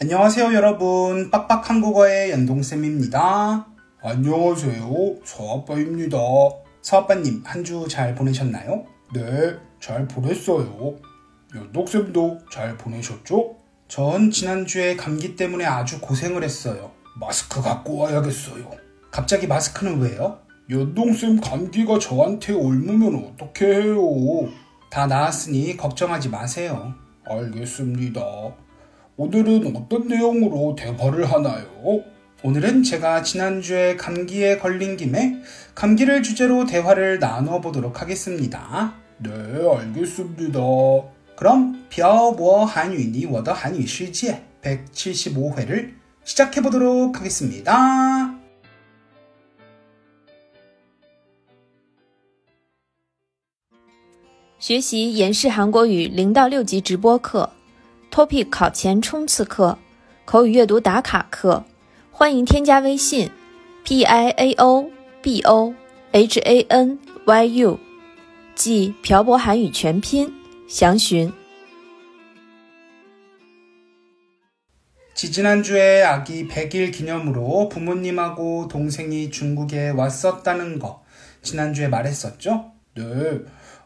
안녕하세요 여러분. 빡빡 한국어의 연동쌤입니다. 안녕하세요. 서아빠입니다. 서아빠님 한 주 잘 보내셨나요? 네 잘 보냈어요. 연동쌤도 잘 보내셨죠? 전 지난주에 감기 때문에 아주 고생을 했어요. 마스크 갖고 와야겠어요. 갑자기 마스크는 왜요? 연동쌤 감기가 저한테 옮으면 어떻게 해요? 다 나았으니 걱정하지 마세요. 알겠습니다 오늘은 어떤 내용으로 대화를 하나요? 오늘은 제가 지난주에 감기에 걸린 김에 감기를 주제로 대화를 나눠 보도록 하겠습니다. 네, 알겠습니다. 그럼 漂泊 한유니 워더 한유 실지에 175회를 시작해 보도록 하겠습니다. 学习延世韩国语零到六级直播课。 Topic 考前冲刺课，口语阅读打卡课，欢迎添加微信 p i a o b o h a n y u，即漂泊韩语全拼，详询。지지난주에아기100일기념으로부모님하고동생이중국에왔었다는거지난주에말했었죠 네.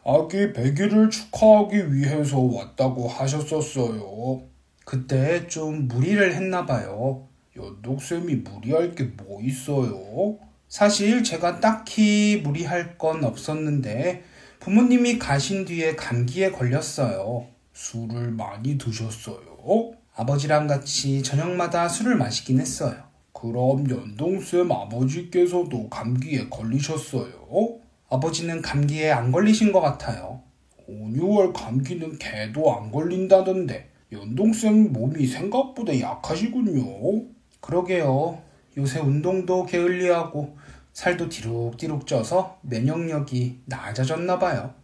아기 100일을 축하하기 위해서 왔다고 하셨었어요. 그때 좀 무리를 했나 봐요. 연독쌤이 무리할 게 뭐 있어요? 사실 제가 딱히 무리할 건 없었는데 부모님이 가신 뒤에 감기에 걸렸어요. 술을 많이 드셨어요? 아버지랑 같이 저녁마다 술을 마시긴 했어요. 그럼 연동쌤 아버지께서도 감기에 걸리셨어요? 아버지는 감기에 안 걸리신 것 같아요. 5, 6월 감기는 개도 안 걸린다던데 연동쌤 몸이 생각보다 약하시군요. 그러게요. 요새 운동도 게을리하고 살도 디룩디룩 쪄서 면역력이 낮아졌나 봐요.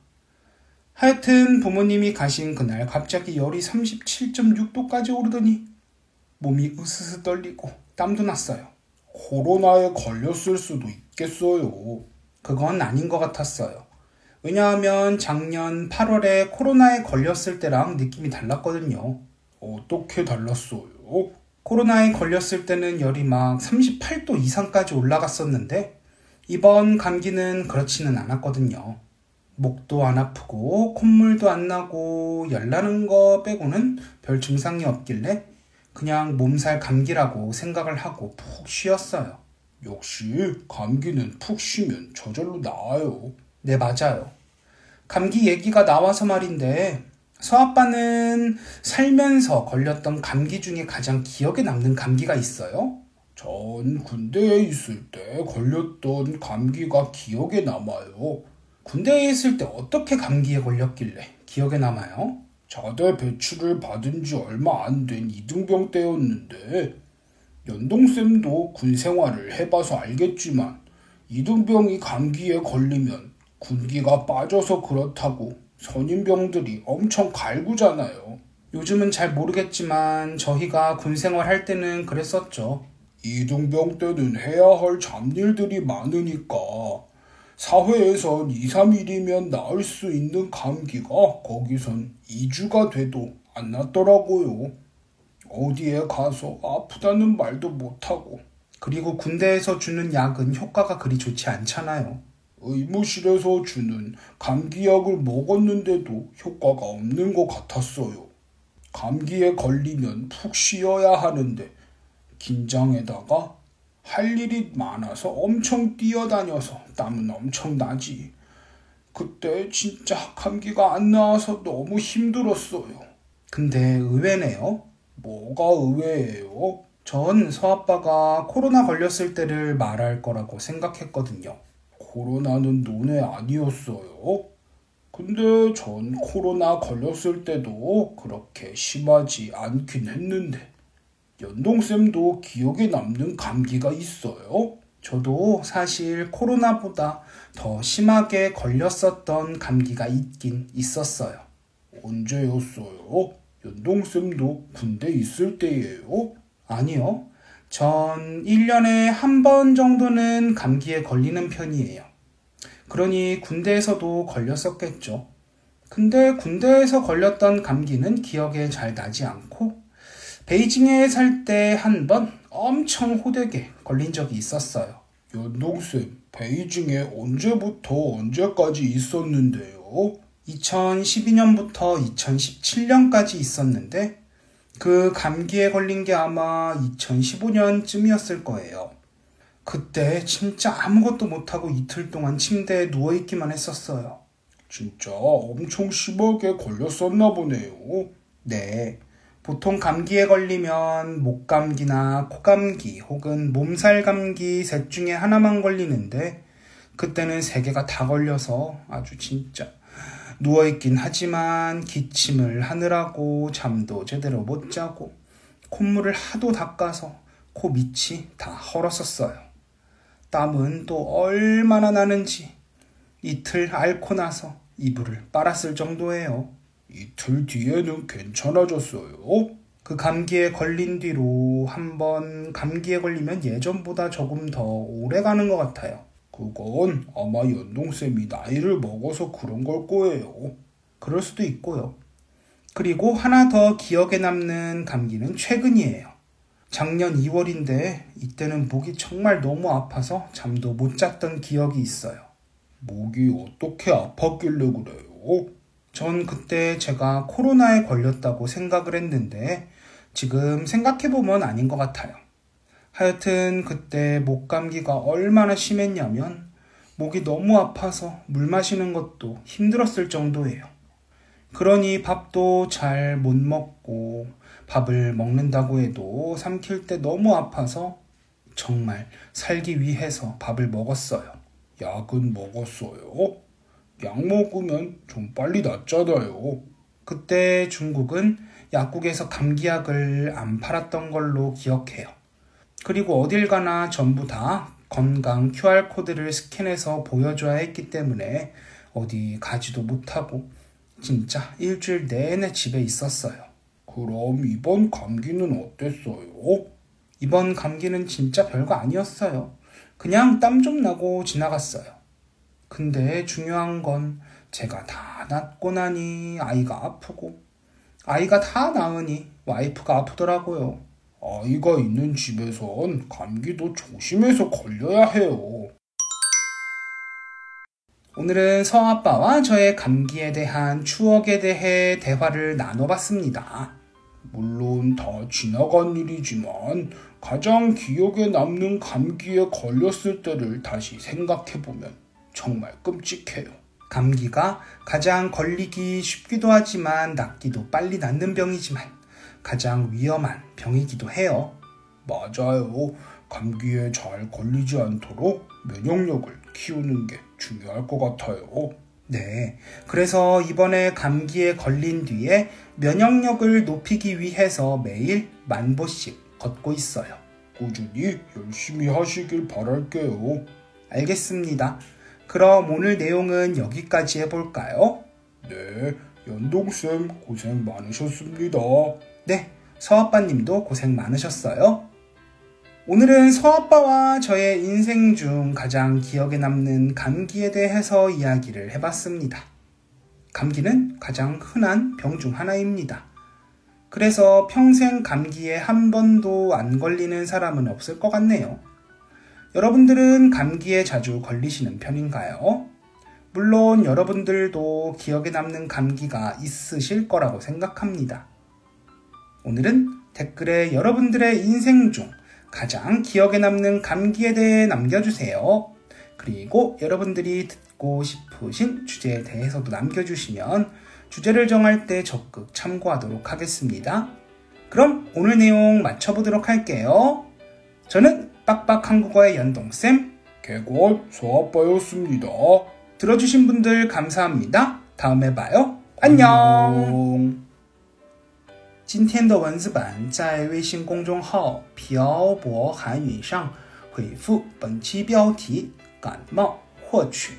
하여튼 부모님이 가신 그날 갑자기 열이 37.6도까지 오르더니 몸이 으스스 떨리고 땀도 났어요. 코로나에 걸렸을 수도 있겠어요. 그건 아닌 것 같았어요. 왜냐하면 작년 8월에 코로나에 걸렸을 때랑 느낌이 달랐거든요. 어떻게 달랐어요? 코로나에 걸렸을 때는 열이 막 38도 이상까지 올라갔었는데 이번 감기는 그렇지는 않았거든요. 목도 안 아프고 콧물도 안 나고 열나는 거 빼고는 별 증상이 없길래 그냥 몸살 감기라고 생각을 하고 푹 쉬었어요. 역시 감기는 푹 쉬면 저절로 나아요. 네, 맞아요. 감기 얘기가 나와서 말인데 서아빠는 살면서 걸렸던 감기 중에 가장 기억에 남는 감기가 있어요? 전 군대에 있을 때 걸렸던 감기가 기억에 남아요. 군대에 있을 때 어떻게 감기에 걸렸길래 기억에 남아요? 자대 배출을 받은 지 얼마 안 된 이등병 때였는데 연동쌤도 군 생활을 해봐서 알겠지만 이등병이 감기에 걸리면 군기가 빠져서 그렇다고 선임병들이 엄청 갈구잖아요. 요즘은 잘 모르겠지만 저희가 군 생활할 때는 그랬었죠. 이등병 때는 해야 할 잡일들이 많으니까 사회에선 2, 3일이면 나을 수 있는 감기가 거기선 2주가 돼도 안 낫더라고요. 어디에 가서 아프다는 말도 못하고 그리고 군대에서 주는 약은 효과가 그리 좋지 않잖아요. 의무실에서 주는 감기약을 먹었는데도 효과가 없는 것 같았어요. 감기에 걸리면 푹 쉬어야 하는데 긴장에다가 할 일이 많아서 엄청 뛰어다녀서 땀은 엄청 나지. 그때 진짜 감기가 안 나와서 너무 힘들었어요. 근데 의외네요. 뭐가 의외예요? 전 서아빠가 코로나 걸렸을 때를 말할 거라고 생각했거든요. 코로나는 논외 아니었어요. 근데 전 코로나 걸렸을 때도 그렇게 심하지 않긴 했는데 연동쌤도 기억에 남는 감기가 있어요? 저도 사실 코로나보다 더 심하게 걸렸었던 감기가 있긴 있었어요. 언제였어요? 연동쌤도 군대 있을 때예요? 아니요. 전 1년에 한 번 정도는 감기에 걸리는 편이에요. 그러니 군대에서도 걸렸었겠죠. 근데 군대에서 걸렸던 감기는 기억에 잘 나지 않고 베이징에 살 때 한 번 엄청 호되게 걸린 적이 있었어요. 연동쌤, 베이징에 언제부터 언제까지 있었는데요? 2012년부터 2017년까지 있었는데 그 감기에 걸린 게 아마 2015년쯤이었을 거예요. 그때 진짜 아무것도 못하고 이틀 동안 침대에 누워있기만 했었어요. 진짜 엄청 심하게 걸렸었나 보네요. 네. 보통 감기에 걸리면 목감기나 코감기 혹은 몸살 감기 셋 중에 하나만 걸리는데 그때는 세 개가 다 걸려서 아주 진짜 누워있긴 하지만 기침을 하느라고 잠도 제대로 못 자고 콧물을 하도 닦아서 코 밑이 다 헐었었어요. 땀은 또 얼마나 나는지 이틀 앓고 나서 이불을 빨았을 정도예요. 이틀 뒤에는 괜찮아졌어요. 그 감기에 걸린 뒤로 한번 감기에 걸리면 예전보다 조금 더 오래 가는 것 같아요. 그건 아마 연동쌤이 나이를 먹어서 그런 걸 거예요. 그럴 수도 있고요. 그리고 하나 더 기억에 남는 감기는 최근이에요. 작년 2월인데 이때는 목이 정말 너무 아파서 잠도 못 잤던 기억이 있어요. 목이 어떻게 아팠길래 그래요? 전 그때 제가 코로나에 걸렸다고 생각을 했는데 지금 생각해보면 아닌 것 같아요. 하여튼 그때 목 감기가 얼마나 심했냐면 목이 너무 아파서 물 마시는 것도 힘들었을 정도예요. 그러니 밥도 잘 못 먹고 밥을 먹는다고 해도 삼킬 때 너무 아파서 정말 살기 위해서 밥을 먹었어요. 약은 먹었어요? 약 먹으면 좀 빨리 낫잖아요. 그때 중국은 약국에서 감기약을 안 팔았던 걸로 기억해요. 그리고 어딜 가나 전부 다 건강 QR코드를 스캔해서 보여줘야 했기 때문에 어디 가지도 못하고 진짜 일주일 내내 집에 있었어요. 그럼 이번 감기는 어땠어요? 이번 감기는 진짜 별거 아니었어요. 그냥 땀 좀 나고 지나갔어요. 근데 중요한 건 제가 다 낫고 나니 아이가 아프고 아이가 다 나으니 와이프가 아프더라고요. 아이가 있는 집에선 감기도 조심해서 걸려야 해요. 오늘은 서아빠와 저의 감기에 대한 추억에 대해 대화를 나눠봤습니다. 물론 다 지나간 일이지만 가장 기억에 남는 감기에 걸렸을 때를 다시 생각해보면 정말 끔찍해요. 감기가 가장 걸리기 쉽기도 하지만 낫기도 빨리 낫는 병이지만 가장 위험한 병이기도 해요. 맞아요. 감기에 잘 걸리지 않도록 면역력을 키우는 게 중요할 것 같아요. 네. 그래서 이번에 감기에 걸린 뒤에 면역력을 높이기 위해서 매일 만 보씩 걷고 있어요. 꾸준히 열심히 하시길 바랄게요. 알겠습니다. 그럼 오늘 내용은 여기까지 해볼까요? 네, 연동쌤 고생 많으셨습니다. 네, 서아빠님도 고생 많으셨어요. 오늘은 서아빠와 저의 인생 중 가장 기억에 남는 감기에 대해서 이야기를 해봤습니다. 감기는 가장 흔한 병 중 하나입니다. 그래서 평생 감기에 한 번도 안 걸리는 사람은 없을 것 같네요. 여러분들은 감기에 자주 걸리시는 편인가요? 물론 여러분들도 기억에 남는 감기가 있으실 거라고 생각합니다. 오늘은 댓글에 여러분들의 인생 중 가장 기억에 남는 감기에 대해 남겨주세요. 그리고 여러분들이 듣고 싶으신 주제에 대해서도 남겨주시면 주제를 정할 때 적극 참고하도록 하겠습니다. 그럼 오늘 내용 맞춰보도록 할게요. 저는 빡빡 한국어의 연동쌤, 개권 소아빠였습니다. 들어주신 분들 감사합니다. 다음에 봐요. 안녕. 今天的文字版在微信公众号“漂泊韩语”上回复本期标题“感冒”获取。